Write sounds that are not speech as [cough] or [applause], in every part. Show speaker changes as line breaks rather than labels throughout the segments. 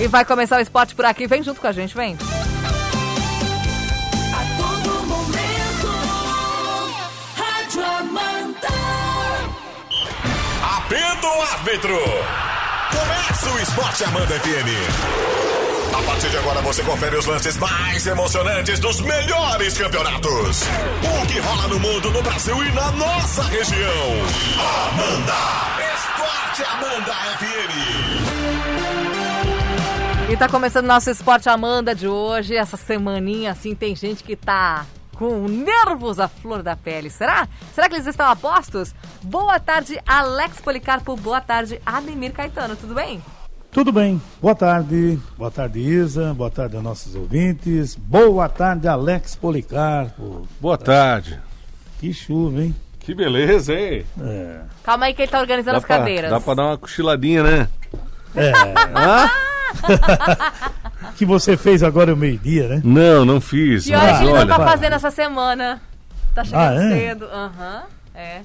E vai começar o esporte por aqui. Vem junto com a gente, vem.
A todo momento, Rádio Amanda.
Apito o árbitro. Começa o Esporte Amanda FM. A partir de agora você confere os lances mais emocionantes dos melhores campeonatos. O que rola no mundo, no Brasil e na nossa região. Amanda. Esporte Amanda FM.
E tá começando nosso Esporte Amanda de hoje. Essa semaninha, assim, tem gente que tá com nervos à flor da pele. Será? Será que eles estão a postos? Boa tarde, Alex Policarpo. Boa tarde, Ademir Caetano. Tudo bem?
Tudo bem. Boa tarde. Boa tarde, Isa. Boa tarde aos nossos ouvintes. Boa tarde, Alex Policarpo.
Boa tarde.
Que chuva, hein?
Que beleza, hein?
É.
Calma aí que ele tá organizando
Dá
as
pra,
cadeiras.
dá pra dar uma cochiladinha, né?
É.
Hã? [laughs]
que você fez agora o meio-dia, né?
Não, não fiz.
E hoje
mas
ele não tá fazendo essa semana. Tá chegando
Ah, é?
cedo. Aham, é.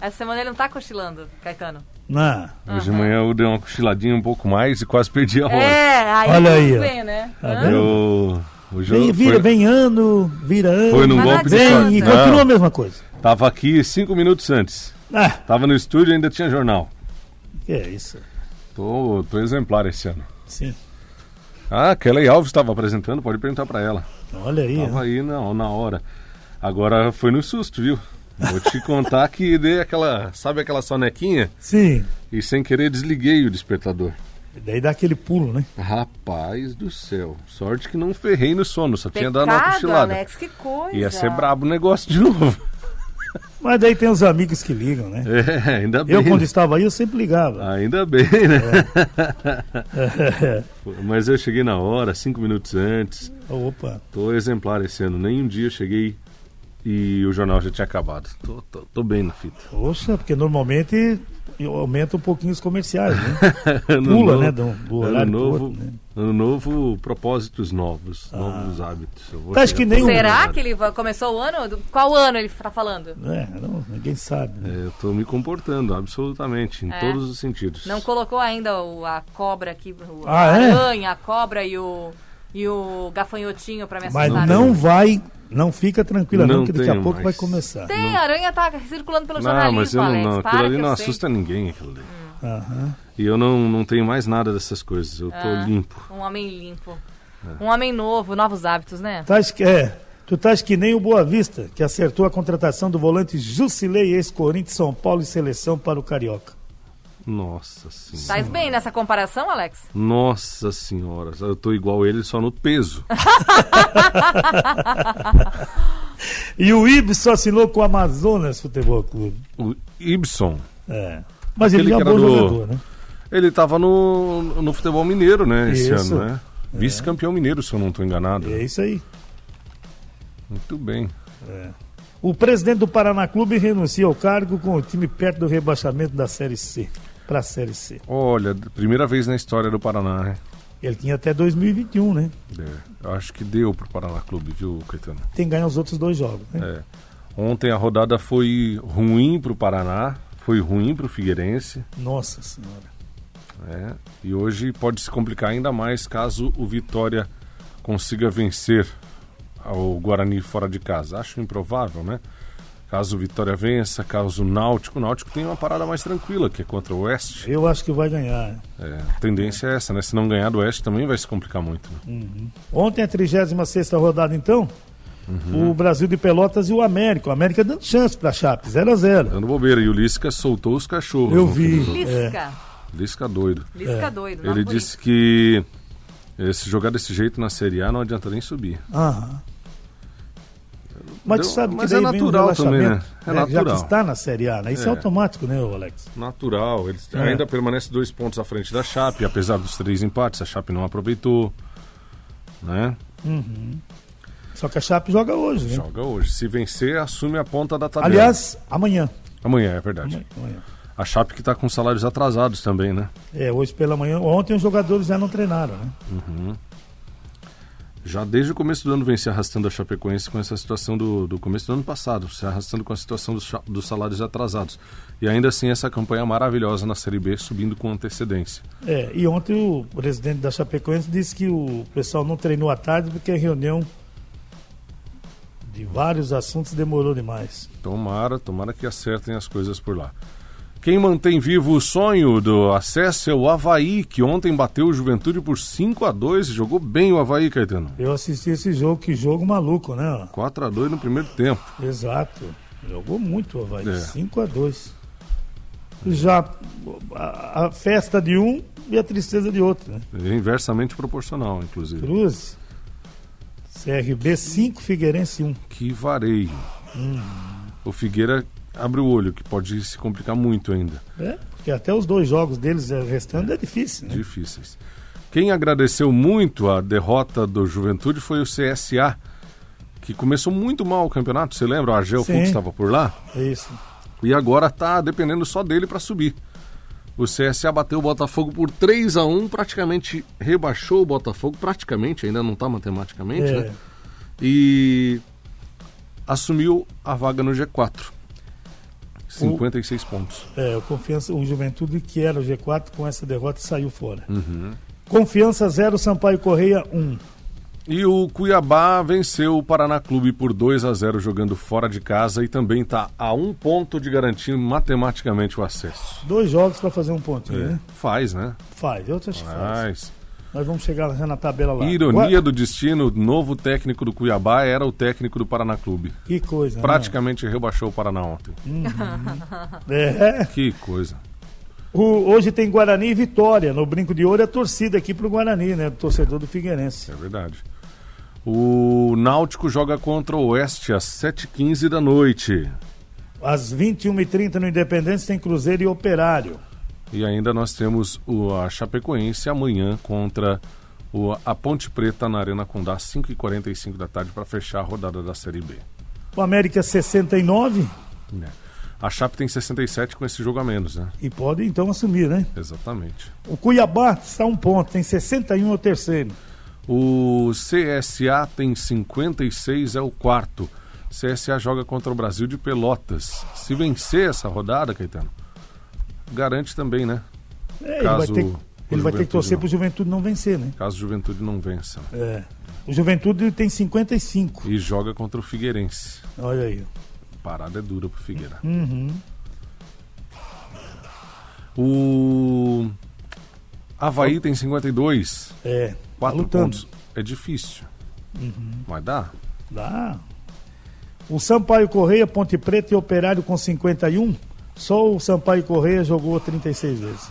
Essa semana ele não tá cochilando, Caetano.
Não.
Hoje de manhã eu dei uma cochiladinha um pouco mais e quase perdi a hora.
É, aí
Olha aí,
bem, né?
Tá?
Eu, hoje
Vem, vira,
foi,
vem ano, vira ano.
foi num golpe de.
Vem e continua a mesma coisa.
Tava aqui cinco minutos antes.
Ah,
Tava no estúdio e ainda tinha jornal.
que é isso?
Tô, tô exemplar esse ano.
Sim.
Ah, Kelly Alves estava apresentando, pode perguntar pra ela.
Olha aí.
Tava
ó.
aí na, na hora. Agora foi no susto, viu? Vou te [laughs] contar que dei aquela, sabe aquela sonequinha?
Sim.
E sem querer desliguei o despertador.
Daí dá aquele pulo, né?
Rapaz do céu. Sorte que não ferrei no sono, só tinha dado uma
Pecado,
cochilada.
Alex, que coisa.
Ia ser brabo o negócio de [laughs] novo.
Mas daí tem os amigos que ligam, né?
É, ainda bem.
Eu, quando
né?
estava aí, eu sempre ligava.
Ainda bem, né?
É. [laughs]
Mas eu cheguei na hora, cinco minutos antes.
Opa.
Tô exemplar esse ano. Nem um dia eu cheguei e o jornal já tinha acabado. Tô, tô, tô bem na fita.
Poxa, porque normalmente aumenta um pouquinho os comerciais, né? [laughs]
Ano
Pula,
novo-
né? Do, do
ano novo,
outro, né?
ano novo, propósitos novos, novos hábitos. Eu vou
Tá, acho que nem
Será que ele começou o ano? Qual ano ele tá falando?
É, não, ninguém sabe. né?
É, eu tô me comportando, absolutamente, em
É.
todos os sentidos.
Não colocou ainda o- a cobra aqui, o,
Ah,
a
é?
aranha, a cobra e o, e o gafanhotinho pra me
Mas
assustar.
não vai, não fica tranquila não,
Não
que daqui a pouco
mais.
vai começar.
Tem, a aranha tá circulando pelo
Não,
jornalismo,
mas eu não, não aquilo ali
que
não
sei.
assusta ninguém, aquilo ali.
Aham.
E eu não, não tenho mais nada dessas coisas, eu tô
Ah.
limpo.
Um homem limpo.
É.
Um homem novo, novos hábitos, né?
Que, é, tu estás que nem o Boa Vista, que acertou a contratação do volante Jusilei, ex-Corinthians, São Paulo e seleção para o Carioca.
Nossa senhora.
Tais bem nessa comparação, Alex?
Nossa senhora, eu tô igual ele só no peso. [laughs]
E o Ibis assinou com o Amazonas Futebol Clube.
O Ibson,
É. Mas ele
Aquele
é um bom
era do-
jogador, né?
ele tava no, no futebol mineiro, né, esse
Isso.
ano, né? Vice-campeão mineiro, se eu não tô enganado.
É isso aí.
Muito bem.
O presidente do Paraná Clube renuncia ao cargo com o time perto do rebaixamento da Série C. Para a Série C.
Olha, primeira vez na história do Paraná, né?
Ele tinha até 2021, né?
É, eu acho que deu pro Paraná Clube, viu, Caetano?
Tem que ganhar os outros dois jogos, né?
É. Ontem a rodada foi ruim pro Paraná, foi ruim pro Figueirense,
Nossa Senhora.
né? E hoje pode se complicar ainda mais caso o Vitória consiga vencer o Guarani fora de casa. Acho improvável, né? Caso o Vitória vença, caso o Náutico, o Náutico tem uma parada mais tranquila, que é contra o Oeste.
Eu acho que vai ganhar.
É, a tendência é essa, né? Se não ganhar do Oeste também vai se complicar muito. né?
Ontem a 36 rodada, então.
Uhum.
O Brasil de Pelotas e o América. O América dando chance para a Chape, 0 a 0
Dando bobeira. E o Lisca soltou os cachorros.
Eu vi.
do jogo.
Lisca.
Lisca doido.
Lisca doido. não
Ele disse que eh, se jogar desse jeito na Série A não adianta nem subir.
Aham. Mas
Deu-
sabe que
mas
daí
é natural também, né? É
né? Já que
natural.
está na Série A, né? Isso é,
É.
automático, né, Alex?
Natural. Ele
É.
ainda permanece dois pontos à frente da Chape, apesar dos três empates. A Chape não aproveitou. Né?
Só que a Chape joga hoje, né?
Joga hoje. Se vencer, assume a ponta da tabela.
Aliás, amanhã.
Amanhã, é verdade.
Amanhã.
A Chape que está com salários atrasados também, né?
É, hoje pela manhã. Ontem os jogadores já não treinaram, né?
Já desde o começo do ano vem se arrastando a Chapecoense com essa situação do, do começo do ano passado, se arrastando com a situação dos, dos salários atrasados. E ainda assim essa campanha maravilhosa na Série B, subindo com antecedência.
É, e ontem o presidente da Chapecoense disse que o pessoal não treinou à tarde porque a reunião de vários assuntos demorou demais.
Tomara, tomara que acertem as coisas por lá. Quem mantém vivo o sonho do acesso é o Havaí, que ontem bateu o Juventude por 5 a 2 Jogou bem o Havaí, Caetano.
Eu assisti esse jogo, que jogo maluco, né?
4 a 2 no primeiro tempo.
Exato. Jogou muito o Havaí,
É.
5 a 2 Já a, a festa de um e a tristeza de outro, né?
É inversamente proporcional, inclusive.
Cruz, CRB 5, Figueirense 1.
Que vareio. O Figueira abre o olho, que pode se complicar muito ainda.
É, porque até os dois jogos deles eh, restando é difícil, né?
Difíceis. Quem agradeceu muito a derrota do Juventude foi o CSA, que começou muito mal o campeonato. Você lembra? O Argel. Fux estava por lá.
É isso.
E agora tá dependendo só dele para subir. O CSA bateu o Botafogo por 3 a 1 praticamente rebaixou o Botafogo, praticamente, ainda não tá matematicamente,
É.
né? E assumiu a vaga no G4. 56 pontos.
É, o Confiança, o Juventude que era o G4 com essa derrota saiu fora.
Uhum.
Confiança 0, Sampaio Correia 1.
E o Cuiabá venceu o Paraná Clube por 2 a 0 jogando fora de casa e também está a um ponto de garantir matematicamente o acesso.
Dois jogos para fazer um pontinho, né?
Faz, né?
Faz, eu acho que faz.
Faz.
Nós vamos chegar lá na tabela lá.
Ironia
Agora-
do destino, o novo técnico do Cuiabá era o técnico do Paraná Clube.
Que coisa. né?
Praticamente rebaixou o Paraná ontem. [laughs]
É.
Que coisa.
O- hoje tem Guarani e Vitória. No Brinco de Ouro é torcida aqui pro Guarani, né? Do torcedor do Figueirense.
É verdade. O Náutico joga contra o Oeste às 7h15 da noite.
Às 21h30 no Independência tem Cruzeiro e Operário.
E ainda nós temos o, a Chapecoense amanhã contra o, a Ponte Preta na Arena Condá, 5h45 da tarde, para fechar a rodada da Série B.
O América 69
né? A Chape tem 67 com esse jogo a menos, né?
e pode então assumir, né?
Exatamente.
O Cuiabá está um ponto, tem 61 é o terceiro.
O CSA tem 56, é o quarto. CSA joga contra o Brasil de Pelotas. Se vencer essa rodada, Caetano, garante também, né?
É, ele
Caso
vai ter,
o
ele vai ter que torcer para o Juventude não vencer, né?
Caso o Juventude não vença.
É. O Juventude tem 55.
E joga contra o Figueirense.
Olha aí.
Parada é dura pro Figueira.
Uhum.
O Havaí tem 52,
É. Tá
4
lutando.
pontos. É difícil. Mas dá.
Dá. O Sampaio Correia, Ponte Preta e Operário com 51. Só o Sampaio Correia jogou 36 vezes.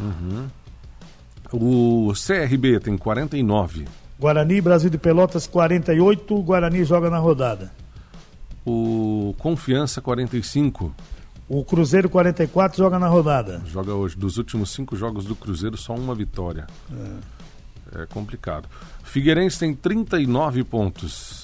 O CRB tem 49.
Guarani, Brasil de Pelotas 48. O Guarani joga na rodada.
O Confiança 45.
O Cruzeiro 44 joga na rodada.
Joga hoje. Dos últimos cinco jogos do Cruzeiro, só uma vitória. É, complicado. Figueirense tem 39 pontos.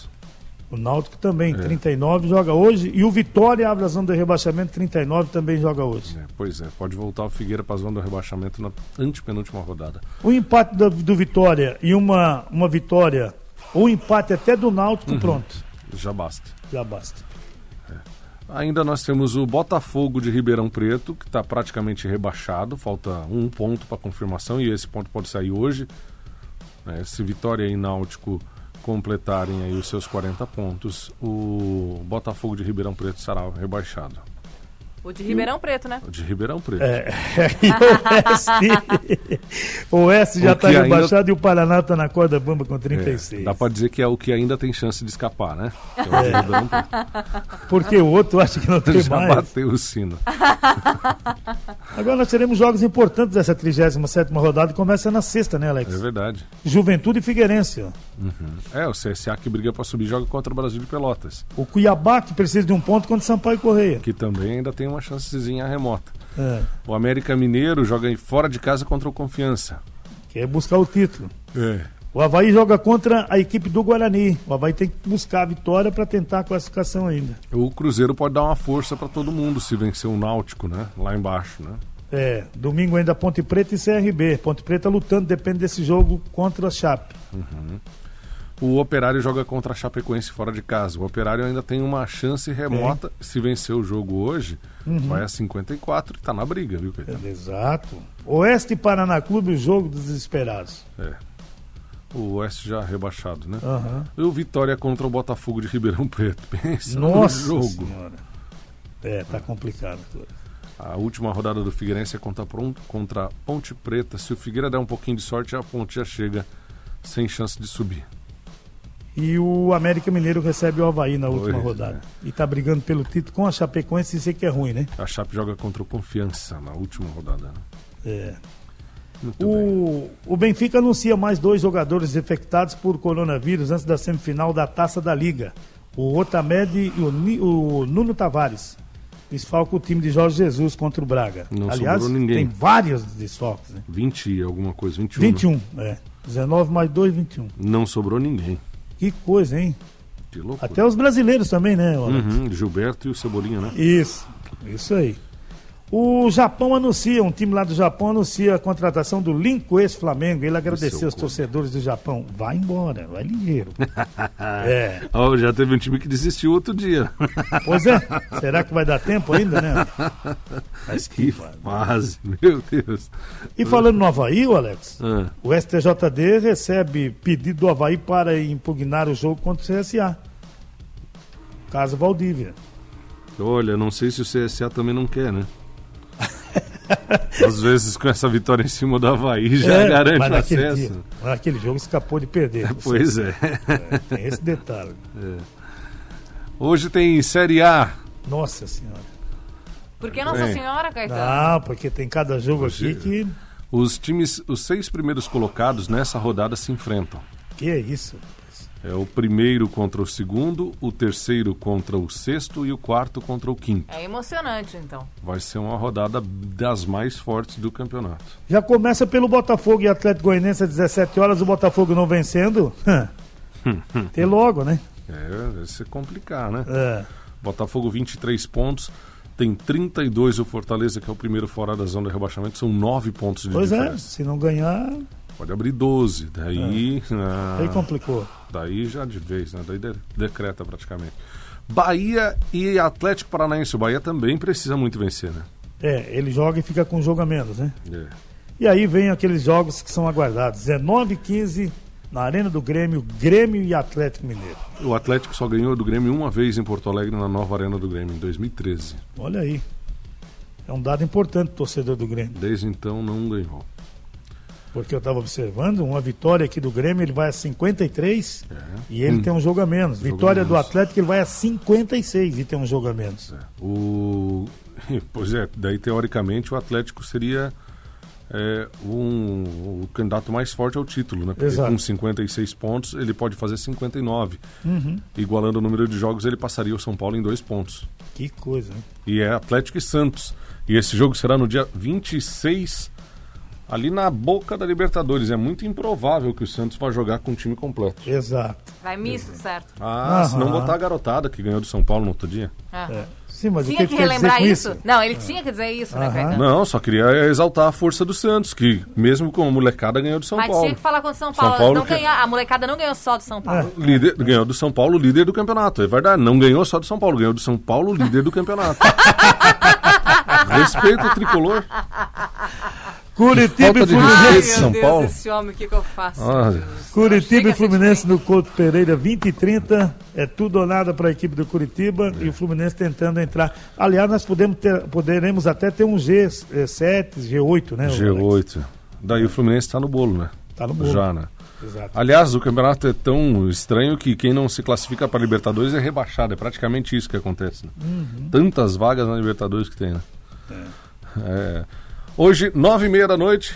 O Náutico também, 39, joga hoje. E o Vitória abre a zona de rebaixamento, 39, também joga hoje.
É, pois é, pode voltar o Figueira para a zona do rebaixamento na antepenúltima rodada.
O empate do, do Vitória e uma, uma vitória, ou empate até do Náutico, pronto.
Já basta.
Já basta.
Ainda nós temos o Botafogo de Ribeirão Preto, que está praticamente rebaixado, falta um ponto para confirmação e esse ponto pode sair hoje. né? se Vitória e Náutico completarem aí os seus 40 pontos, o Botafogo de Ribeirão Preto será rebaixado.
O de Ribeirão Preto, né?
O de Ribeirão Preto.
É, [laughs] e o Oeste, o Oeste já está
que ainda-
rebaixado e o Paraná está na corda bamba com
É,
36.
dá para dizer que é o que ainda tem chance de escapar, né? É o de Ribeirão Preto.
Porque o outro acha que não [laughs] tem
Já
mais.
bateu o sino. [laughs]
Agora nós teremos jogos importantes dessa 37 rodada, que começa na sexta, né, Alex?
É verdade.
Juventude e Figueirense. ó.
É, o CSA que briga para subir joga contra o Brasil de Pelotas,
O Cuiabá, que precisa de um ponto contra o Sampaio Correia.
que também ainda tem uma chancezinha remota.
É,
O América Mineiro joga fora de casa contra o Confiança.
quer buscar o título.
É.
O Havaí joga contra a equipe do Guarani. O Havaí tem que buscar a vitória para tentar a classificação ainda.
O Cruzeiro pode dar uma força para todo mundo se vencer o Náutico, né? Lá embaixo, né?
É, domingo ainda Ponte Preta e CRB. Ponte Preta lutando, depende desse jogo contra a Chape.
O Operário joga contra a Chapecoense fora de casa. O Operário ainda tem uma chance remota. Se vencer o jogo hoje,
Uhum.
vai a 54 e tá na briga, viu, Caetano?
Exato. Oeste Paraná Clube, o jogo dos desesperados.
É. O Oeste já rebaixado, né?
Aham.
E o Vitória contra o Botafogo de Ribeirão Preto. [laughs] Pensa
Nossa
no jogo.
senhora. É, tá complicado.
A última rodada do Figueirense é contra, Pron- contra a Ponte Preta. Se o Figueira der um pouquinho de sorte, a Ponte já chega sem chance de subir.
E o América Mineiro recebe o Havaí na última rodada. E tá brigando pelo título com a Chapecoense, isso que é ruim, né?
A Chape joga contra o Confiança na última rodada. né?
É.
Muito bem.
O, o Benfica anuncia mais dois jogadores infectados por coronavírus antes da semifinal da Taça da Liga. O Otamed e o, o Nuno Tavares. Desfalca o time de Jorge Jesus contra o Braga.
Não
Aliás,
ninguém.
tem vários desfalques, né?
20 e alguma coisa, 21.
21, é. 19 mais 2, 21.
Não sobrou ninguém.
Que coisa, hein?
Que loucura.
Até os brasileiros também, né?
Uhum, Gilberto e o Cebolinha, né?
Isso, isso aí. O Japão anuncia, um time lá do Japão anuncia a contratação do Linko ex-Flamengo. Ele agradeceu
seu
os torcedores do Japão. Vai embora, vai ligeiro. [laughs] é,
Ó, já teve um time que desistiu outro dia.
pois é. Será que vai dar tempo ainda, né? [laughs] Mas que...
que fase, meu Deus.
E falando no Havaí, Alex,
Ah,
o STJD recebe pedido do Havaí para impugnar o jogo contra o CSA. Caso Valdívia.
olha, não sei se o CSA também não quer, né? Às vezes com essa vitória em cima do Havaí já
É,
garante
mas naquele,
acesso.
dia, naquele jogo escapou de perder.
Pois é.
É, tem esse detalhe.
Hoje tem Série A.
Nossa senhora.
Por que Nossa
Bem.
Senhora, Caetano?
Não, porque tem cada jogo
Hoje-
aqui que.
Os times, os seis primeiros colocados nessa rodada se enfrentam.
Que é isso?
É o primeiro contra o segundo, o terceiro contra o sexto e o quarto contra o quinto.
É emocionante, então.
Vai ser uma rodada das mais fortes do campeonato.
Já começa pelo Botafogo e Atlético Goianiense às 17 horas, o Botafogo não vencendo. [laughs] Tem logo, né?
É, vai ser complicar, né?
É.
Botafogo 23 pontos, tem 32 o Fortaleza, que é o primeiro fora da zona de rebaixamento, são 9 pontos de
Pois é,
diferença.
se não ganhar,
Pode abrir 12, daí, ah,
aí complicou.
Daí já de vez, né? Daí de- decreta praticamente. Bahia e Atlético Paranaense, o Bahia também precisa muito vencer, né?
É, ele joga e fica com um jogo a menos, né?
É.
E aí vem aqueles jogos que são aguardados. 19 e 15 na Arena do Grêmio, Grêmio e Atlético Mineiro.
O Atlético só ganhou do Grêmio uma vez em Porto Alegre, na nova Arena do Grêmio, em 2013.
Olha aí. É um dado importante, torcedor do Grêmio.
Desde então não ganhou.
Porque eu estava observando, uma vitória aqui do Grêmio, ele vai a 53 e ele
Hum.
tem um jogo a menos.
Jogo a
Vitória do
menos.
Atlético, ele vai a 56 e tem um jogo a menos.
O... [laughs] Pois é, daí teoricamente o Atlético seria é, um, o candidato mais forte ao título, né? Porque
Exato.
com 56 pontos ele pode fazer 59.
Uhum.
Igualando o número de jogos, ele passaria o São Paulo em dois pontos.
Que coisa, né?
E é Atlético e Santos. E esse jogo será no dia 26, ali na boca da Libertadores. É muito improvável que o Santos vá jogar com o time completo.
Exato.
Vai misto, certo?
Ah, se não botar a garotada que ganhou do São Paulo no outro dia.
Ah.
É. Sim, mas o
Tinha
que,
que
que quer dizer
relembrar
com
isso?
isso?
Não, ele tinha que dizer isso, né. Caetano?
Não, só queria exaltar a força do Santos, que mesmo com a molecada ganhou do São
Mas
Paulo.
tinha que falar contra o São
São
Paulo.
Paulo
Eles não
que-
ganhar, a molecada não ganhou só do São Paulo.
Líder, ganhou do São Paulo, líder do campeonato. É verdade, não ganhou só do São Paulo, ganhou do São Paulo, líder do campeonato. [laughs] Respeito o tricolor.
Curitiba e
Ai.
Fluminense.
meu
São
Deus,
Paulo.
esse homem, o que, que eu faço?
Ah,
Jesus?
Curitiba e Fluminense no Couto Pereira, 20 e 30. É tudo ou nada para a equipe do Curitiba e o Fluminense tentando entrar. Aliás, nós podemos ter, poderemos até ter um G7, G8, né? Alex?
G8. Daí o Fluminense está no bolo, né?
Tá no bolo.
Já, né?
Exato.
Aliás, o campeonato é tão estranho que quem não se classifica para Libertadores é rebaixado. É praticamente isso que acontece. né?
Uhum.
Tantas vagas na Libertadores que tem, né? É. Hoje, nove e meia da noite,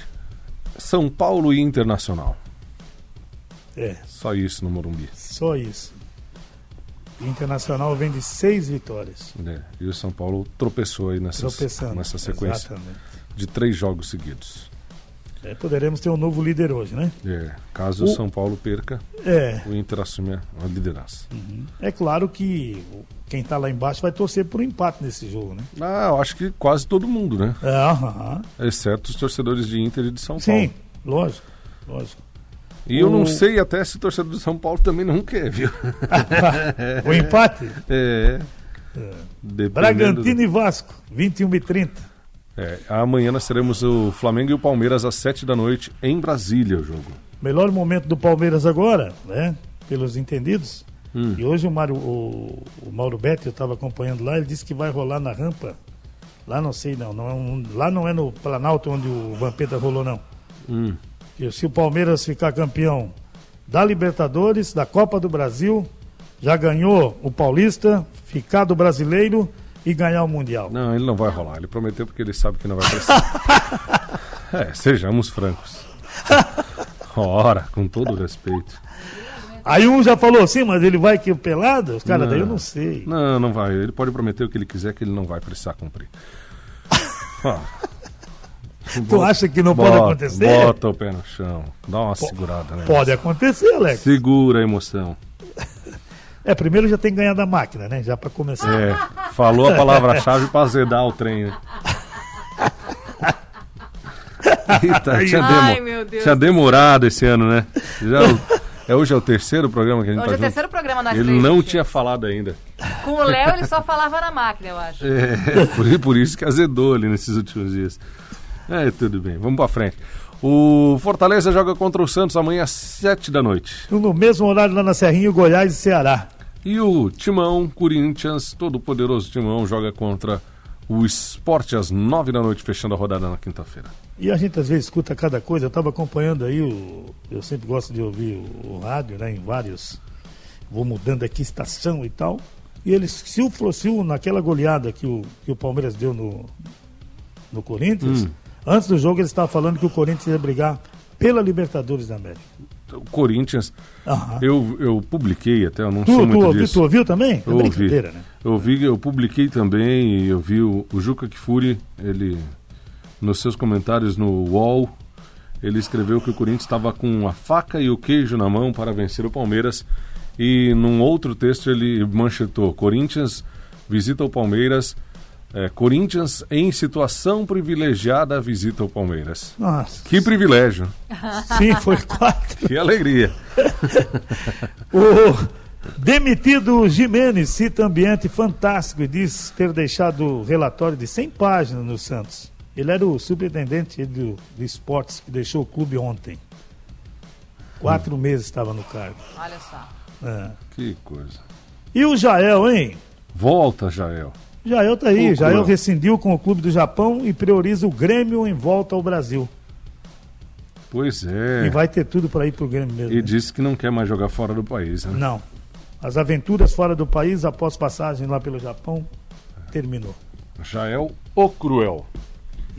São Paulo e Internacional.
É,
Só isso no Morumbi.
só isso. O Internacional vem de seis vitórias.
É, E o São Paulo tropeçou aí nessa, nessa sequência
Exatamente.
de três jogos seguidos.
É, poderemos ter um novo líder hoje, né?
É, caso o São Paulo perca,
É,
o Inter assume a liderança.
é claro que quem está lá embaixo vai torcer por um empate nesse jogo, né?
Ah, eu acho que quase todo mundo, né?
É, aham.
Exceto os torcedores de Inter e de São
Sim,
Paulo.
lógico, lógico.
E eu
O-
não sei até se o torcedor do São Paulo também não quer, viu? [laughs]
O empate? [laughs]
É. Dependendo
Bragantino e Vasco, 21 e 30.
É, amanhã nós teremos o Flamengo e o Palmeiras às 7 da noite em Brasília, o jogo.
Melhor momento do Palmeiras agora, né? Pelos entendidos.
Hum.
E hoje o, Mário, o, o Mauro Betti, eu estava acompanhando lá, ele disse que vai rolar na rampa. Lá não sei não, não é um- lá não é no Planalto onde o Vampeta rolou não.
Hum.
E se o Palmeiras ficar campeão da Libertadores, da Copa do Brasil, já ganhou o Paulista, ficar do Brasileiro e ganhar o Mundial.
Não, ele não vai rolar. Ele prometeu porque ele sabe que não vai precisar. [laughs] é, sejamos francos. Ora, com todo respeito.
Aí um já falou assim, mas ele vai que pelado? Os caras daí eu não sei.
Não, não vai. Ele pode prometer o que ele quiser, que ele não vai precisar cumprir. [laughs]
Tu acha que não pode
Bota-
acontecer?
Bota o pé no chão. Dá uma segurada, né?
Pode acontecer, Alex.
Segura a emoção.
É, primeiro já tem que ganhar da máquina, né? Já pra começar.
É, falou a palavra-chave pra azedar o trem, né? [laughs] Eita, tinha,
Ai,
demo-
meu Deus
tinha
do
demorado esse ano, né? Já é, o- [laughs] é hoje é o terceiro programa que a gente
Hoje
tá
é o
junto.
terceiro programa nós
Ele
três
não
juntos.
tinha falado ainda.
Com o Léo ele só falava na máquina, eu acho.
É, [laughs] por, por isso que azedou ali nesses últimos dias. É, tudo bem, vamos pra frente. O Fortaleza joga contra o Santos amanhã às 7 da noite.
No mesmo horário lá na Serrinha, Goiás e Ceará.
E o Timão, Corinthians, todo poderoso Timão, joga contra o Esporte às 9 da noite, fechando a rodada na quinta-feira.
E a gente às vezes escuta cada coisa. Eu estava acompanhando aí, o, eu sempre gosto de ouvir o, o rádio, né? Em vários. Vou mudando aqui estação e tal. E eles, se o, se o naquela goleada que o, que o Palmeiras deu no, no Corinthians,
Hum.
antes do jogo eles estavam falando que o Corinthians ia brigar pela Libertadores da América.
O Corinthians,
Aham.
eu, eu publiquei até, eu não
Tu,
sei
tu,
muito
ouviu,
disso.
tu ouviu também? É
Eu ouvi.
brincadeira, né?
Eu vi, eu publiquei também e eu vi o, o Juca Kfouri, ele nos seus comentários no UOL, ele escreveu que o Corinthians estava com a faca e o queijo na mão para vencer o Palmeiras e num outro texto ele manchetou Corinthians visita o Palmeiras, é, Corinthians em situação privilegiada visita o Palmeiras.
Nossa.
Que privilégio, [laughs]
Sim, foi quatro.
que alegria. [laughs]
O demitido Jimenez cita ambiente fantástico e diz ter deixado relatório de 100 páginas no Santos. Ele era o superintendente do, de esportes que deixou o clube ontem. Quatro meses estava no cargo.
Olha só.
É.
Que coisa.
E o Jael, hein?
Volta, Jael.
Jael tá aí.
Loucura.
Jael rescindiu com o clube do Japão e prioriza o Grêmio em volta ao Brasil.
Pois é.
E vai ter tudo para ir pro Grêmio mesmo.
E
né?
disse que não quer mais jogar fora do país, né?
Não. As aventuras fora do país após passagem lá pelo Japão terminou.
Jael o Cruel.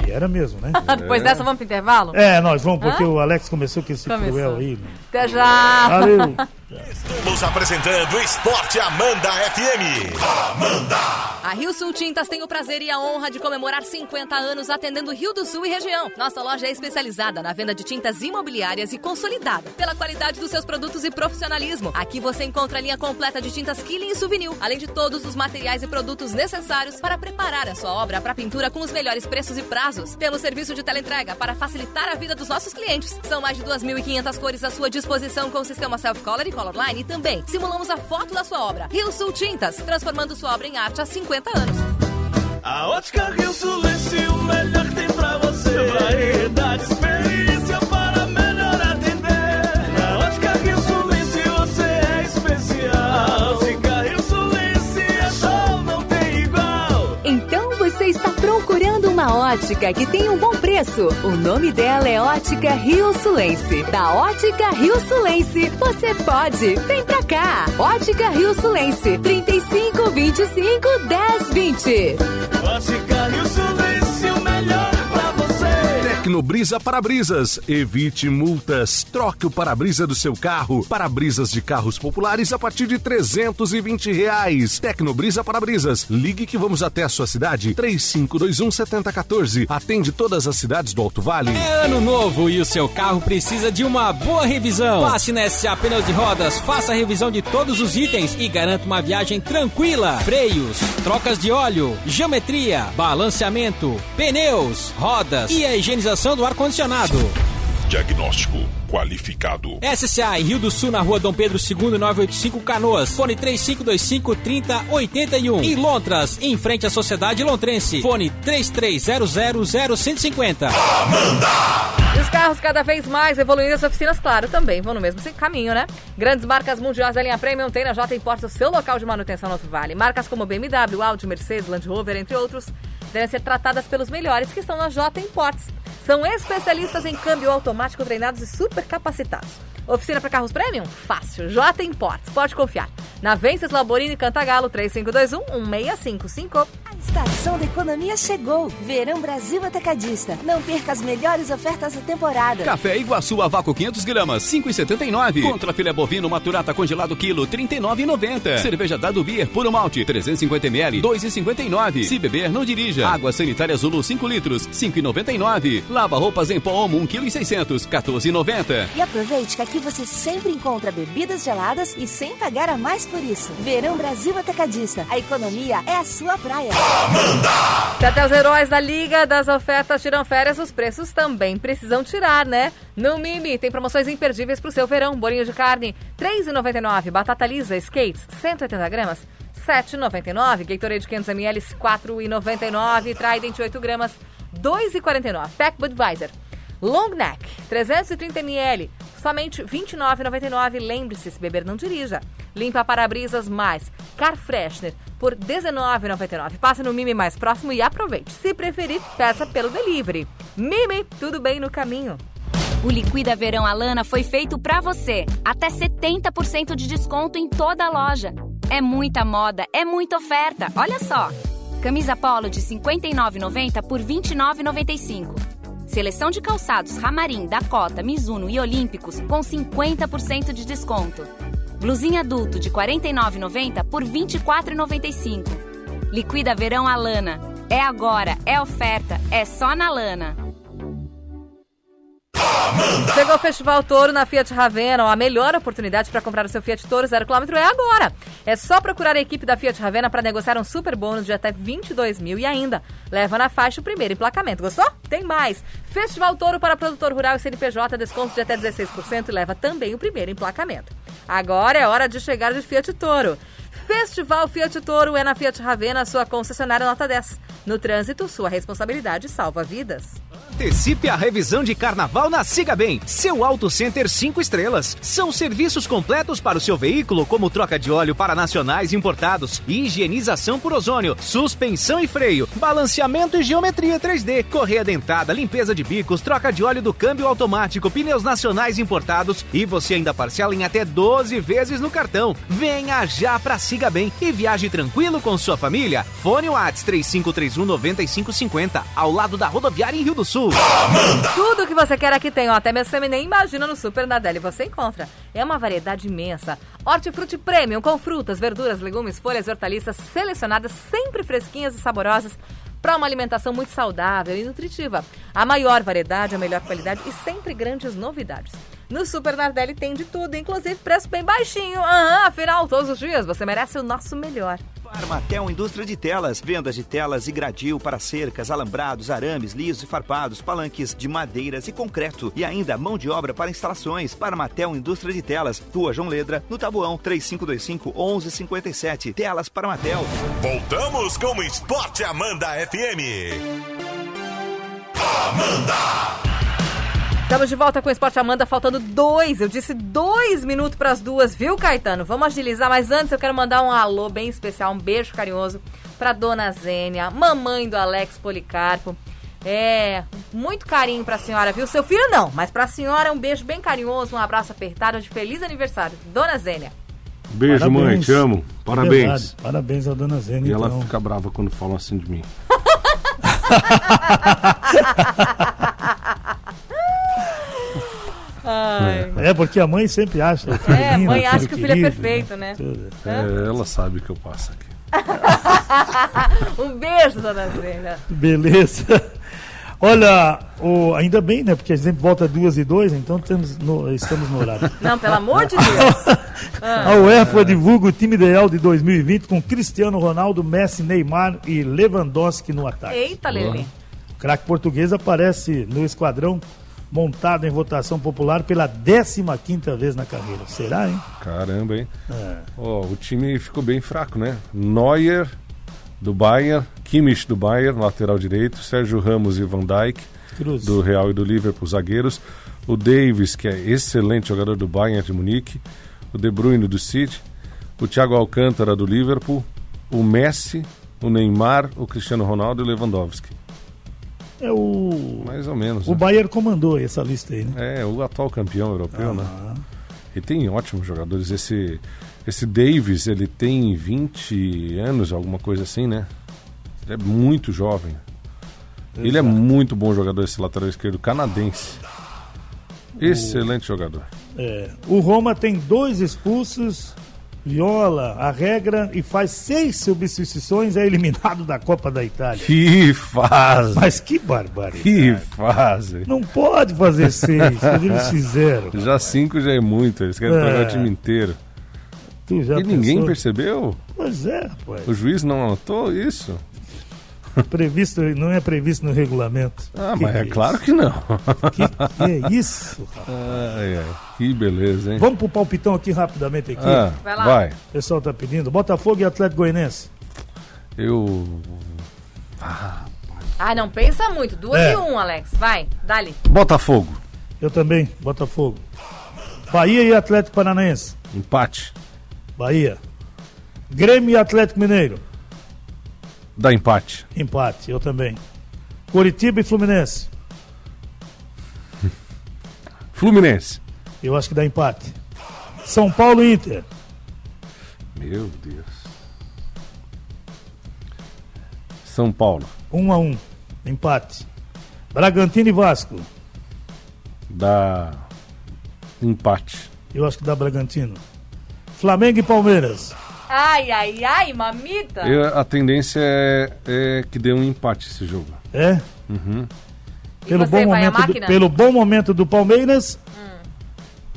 E era mesmo, né? [laughs]
Depois dessa, vamos pro intervalo?
É, nós vamos, porque o Alex começou com esse
Começou.
cruel aí.
Até já!
Valeu! [laughs]
Estamos apresentando Esporte Amanda FM. Amanda!
A Rio Sul Tintas tem o prazer e a honra de comemorar 50 anos atendendo Rio do Sul e região. Nossa loja é especializada na venda de tintas imobiliárias e consolidada pela qualidade dos seus produtos e profissionalismo. Aqui você encontra a linha completa de tintas Killing e Souvenir, além de todos os materiais e produtos necessários para preparar a sua obra para pintura com os melhores preços e prazos. Temos serviço de teleentrega para facilitar a vida dos nossos clientes. São mais de 2.500 cores à sua disposição com o sistema Self-Color e Colorline e também simulamos a foto da sua obra. Rio Sul Tintas, transformando sua obra em arte há 50 anos.
A ótica Rio Sulense, o melhor que tem pra você. Ótica
que tem um bom preço. O nome dela é Ótica Rio Sulense. Da Ótica Rio Sulense, você pode. Vem pra cá. Ótica Rio Sulense, 35 25
Tecnobrisa Para-Brisas. Evite multas. Troque o para-brisa do seu carro. Para-brisas de carros populares a partir de 320 reais. Tecnobrisa Para-Brisas. Ligue que vamos até a sua cidade. 3521 7014. Atende todas as cidades do Alto Vale.
É ano novo e o seu carro precisa de uma boa revisão. Passe na SA Pneus e Rodas, faça a revisão de todos os itens e garanta uma viagem tranquila. Freios, trocas de óleo, geometria, balanceamento, pneus, rodas e a higienização do ar-condicionado.
Diagnóstico qualificado.
SCA em Rio do Sul, na rua Dom Pedro II, 985 Canoas. Fone 3525 3081. Em Lontras, em frente à Sociedade Lontrense. Fone 3300 0150.
E os carros cada vez mais evoluindo, as oficinas, claro, também vão no mesmo caminho, né? Grandes marcas mundiais da linha Premium tem na J Imports o seu local de manutenção no Alto Vale. Marcas como BMW, Audi, Mercedes, Land Rover, entre outros, devem ser tratadas pelos melhores que estão na J Imports. São especialistas em câmbio automático, treinados e super capacitados. Oficina para carros premium? Fácil. J Imports, pode confiar. Na Vences Laborini Cantagalo 3521-1655.
A estação da economia chegou. Verão Brasil Atacadista. Não perca as melhores ofertas da temporada.
Café Iguaçu a vácuo 500 gramas, 5,79. Contra filé bovino maturata congelado quilo, 39,90. Cerveja Dado Beer puro malte, 350 ml, 2,59. Se beber, não dirija. Água sanitária Zulu 5 litros, 5,99. Lava roupas em pó Omo 1 kg e 600, 14,90.
E aproveite que aqui você sempre encontra bebidas geladas e sem pagar a mais por isso. Verão Brasil Atacadista. A economia é a sua praia.
Se até os heróis da Liga das Ofertas tiram férias, os preços também precisam tirar, né? No Mimi tem promoções imperdíveis pro seu verão. Bolinho de carne, R$ 3,99. Batata lisa, skates, 180 gramas, R$ 7,99. Gatorade 500ml, R$ 4,99. Trident 8 gramas, R$ 2,49. Pack Budweiser. Long Neck, 330ml, somente R$ 29,99. Lembre-se, se beber não dirija. Limpa para-brisas mais Car Freshener por R$ 19,99. Passe no Mimi mais próximo e aproveite. Se preferir, peça pelo delivery. Mimi, tudo bem no caminho.
O Liquida Verão Alana foi feito pra você. Até 70% de desconto em toda a loja. É muita moda, é muita oferta. Olha só. Camisa polo de R$ 59,90 por R$ 29,95. Seleção de calçados Ramarim, Dakota, Mizuno e Olímpicos com 50% de desconto. Blusinha adulto de R$ 49,90 por R$ 24,95. Liquida Verão Alana. É agora, é oferta, é só na Lana.
Chegou o Festival Toro na Fiat Ravena. A melhor oportunidade para comprar o seu Fiat Toro zero quilômetro é agora. É só procurar a equipe da Fiat Ravena para negociar um super bônus de até 22 mil e ainda leva na faixa o primeiro emplacamento. Gostou? Tem mais. Festival Toro para produtor rural e CNPJ, desconto de até 16% e leva também o primeiro emplacamento. Agora é hora de chegar de Fiat Toro. Festival Fiat Toro é na Fiat Ravena, sua concessionária nota 10. No trânsito, sua responsabilidade salva vidas.
Antecipe a revisão de carnaval na Siga Bem, seu Auto Center 5 estrelas. São serviços completos para o seu veículo, como troca de óleo para nacionais importados, higienização por ozônio, suspensão e freio, balanceamento e geometria 3D, correia dentada, limpeza de bicos, troca de óleo do câmbio automático, pneus nacionais importados e você ainda parcela em até 12 vezes no cartão. Venha já pra Siga Bem e viaje tranquilo com sua família. Fone Whats 3531 9550, ao lado da rodoviária em Rio do Sul.
Tudo que você quer aqui tem, ó, até mesmo você nem imagina no Super Nadelli você encontra. É uma variedade imensa. Hortifruti Premium com frutas, verduras, legumes, folhas e hortaliças selecionadas, sempre fresquinhas e saborosas para uma alimentação muito saudável e nutritiva. A maior variedade, a melhor qualidade e sempre grandes novidades. No Super Nardelli tem de tudo, inclusive preço bem baixinho. Aham, afinal, todos os dias você merece o nosso melhor.
Armatel Indústria de Telas. Vendas de telas e gradil para cercas, alambrados, arames, lisos e farpados, palanques de madeiras e concreto. E ainda mão de obra para instalações. Parmatel Indústria de Telas. Rua João Ledra, no Tabuão, 3525 1157. Telas Parmatel.
Voltamos com o Esporte Amanda FM. Amanda!
Estamos de volta com o Esporte Amanda, faltando dois. Eu disse dois minutos para as duas, viu, Caetano? Vamos agilizar, mas antes eu quero mandar um alô bem especial, um beijo carinhoso para dona Zênia, mamãe do Alex Policarpo. É, muito carinho para a senhora, viu? Seu filho não, mas para a senhora um beijo bem carinhoso, um abraço apertado de feliz aniversário. Dona Zênia.
Beijo,
Parabéns.
mãe, te amo. Parabéns.
Parabéns à dona Zênia,
E ela
então.
fica brava quando falam assim de mim. [laughs]
Ai.
É, porque a mãe sempre acha. o filho
É,
lindo,
mãe acha que o filho é
querido,
perfeito, né?
É, ela sabe que eu passo aqui. [laughs]
um beijo, dona Zênia.
Beleza. Olha, o, ainda bem, né? Porque a gente volta duas e dois, então temos no- estamos no horário. [laughs]
Não, pelo amor de Deus. Ah. [laughs]
A UEFA divulga o time ideal de 2020 com Cristiano Ronaldo, Messi, Neymar e Lewandowski no ataque.
Eita, Lele.
O craque português aparece no esquadrão montado em votação popular pela 15ª vez na carreira. Será, hein?
Caramba, hein?
É.
Ó, o time ficou bem fraco, né? Neuer do Bayern, Kimmich do Bayern, lateral direito, Sérgio Ramos e Van Dijk
Cruz.
do Real e do Liverpool, zagueiros, o Davis, que é excelente jogador do Bayern de Munique, o De Bruyne do City, o Thiago Alcântara do Liverpool, o Messi, o Neymar, o Cristiano Ronaldo e o Lewandowski.
É o.
Mais ou menos.
O
né?
Bayern comandou essa lista aí, né?
É, o atual campeão europeu, né?
Aham.
E tem ótimos jogadores. Esse, esse Davis, ele tem 20 anos, alguma coisa assim, né? Ele é muito jovem. Ele é
Exato.
muito bom jogador, esse lateral esquerdo canadense. Excelente jogador.
É, o Roma tem dois expulsos, viola a regra e faz seis substituições, é eliminado da Copa da Itália.
Que fase!
Mas que barbaridade.
Que fase!
Não pode fazer seis, eles [laughs] fizeram.
Já cinco já é muito, eles querem
É.
o time inteiro. E ninguém
pensou?
percebeu?
Pois é, rapaz.
O juiz não anotou isso?
Previsto, não é previsto no regulamento.
Ah,
Que
mas
que
é
é
claro que não.
Que, que é isso?
Ai, ai, que beleza, hein?
Vamos pro palpitão aqui rapidamente aqui.
Ah, Vai lá. vai.
O pessoal tá pedindo. Botafogo e Atlético Goianense.
Eu.
Ai, não pensa muito. Duas
É.
e um, Alex. Vai, dali.
Botafogo.
Eu também, Botafogo. Bahia e Atlético Paranaense.
Empate.
Bahia. Grêmio e Atlético Mineiro.
Dá empate.
Empate, eu também. Curitiba e Fluminense. [laughs]
Fluminense.
Eu acho que dá empate. São Paulo e Inter.
Meu Deus. São Paulo.
Um a um. Empate. Bragantino e Vasco.
Dá empate.
Eu acho que dá Bragantino. Flamengo e Palmeiras.
Ai, ai, ai, mamita.
Eu- a tendência é, é que dê um empate esse jogo.
É?
Uhum.
Pelo
você,
bom,
vai
momento do, pelo bom momento do Palmeiras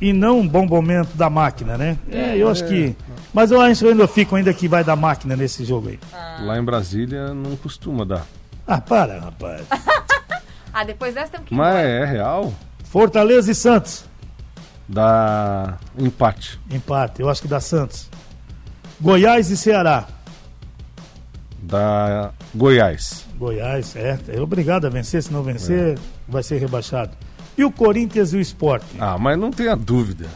e não um bom momento da máquina, né? É, eu acho que. Mas eu acho que eu ainda fico ainda que vai dar máquina nesse jogo aí.
Lá em Brasília não costuma dar.
Ah, para, rapaz. [laughs]
Ah, depois dessa temos que ir
Mas
embora.
é real.
Fortaleza e Santos.
Dá empate.
Empate, eu acho que dá Santos. Goiás e Ceará.
Dá Goiás.
Goiás, é. É obrigado a vencer, se não vencer, vai ser rebaixado. E o Corinthians e o Sport.
Ah, mas não tenha dúvida.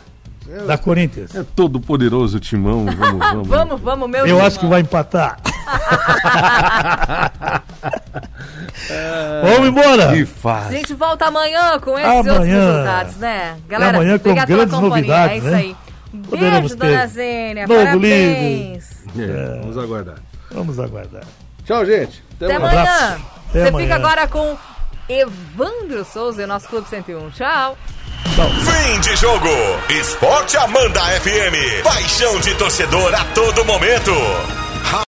Da Corinthians.
É todo poderoso timão. Vamos, [laughs] vamos.
Vamos, vamos, meu
Eu
irmão.
acho que vai empatar. [laughs] Vamos embora.
Que
A
fase.
gente volta amanhã com esses outros
Amanhã.
resultados, né? Galera,
Amanhã com
obrigado pela
grandes
companhia.
novidades,
É isso
né?
aí.
Poderemos
Beijo, dona Zênia.
novo
Parabéns.
É, vamos aguardar.
Vamos aguardar.
Tchau, gente.
Até
Um
amanhã.
abraço. Até
Você
amanhã.
fica agora com Evandro Souza e o nosso Clube 101. Tchau.
Fim de jogo. Esporte Amanda FM. Paixão de torcedor a todo momento.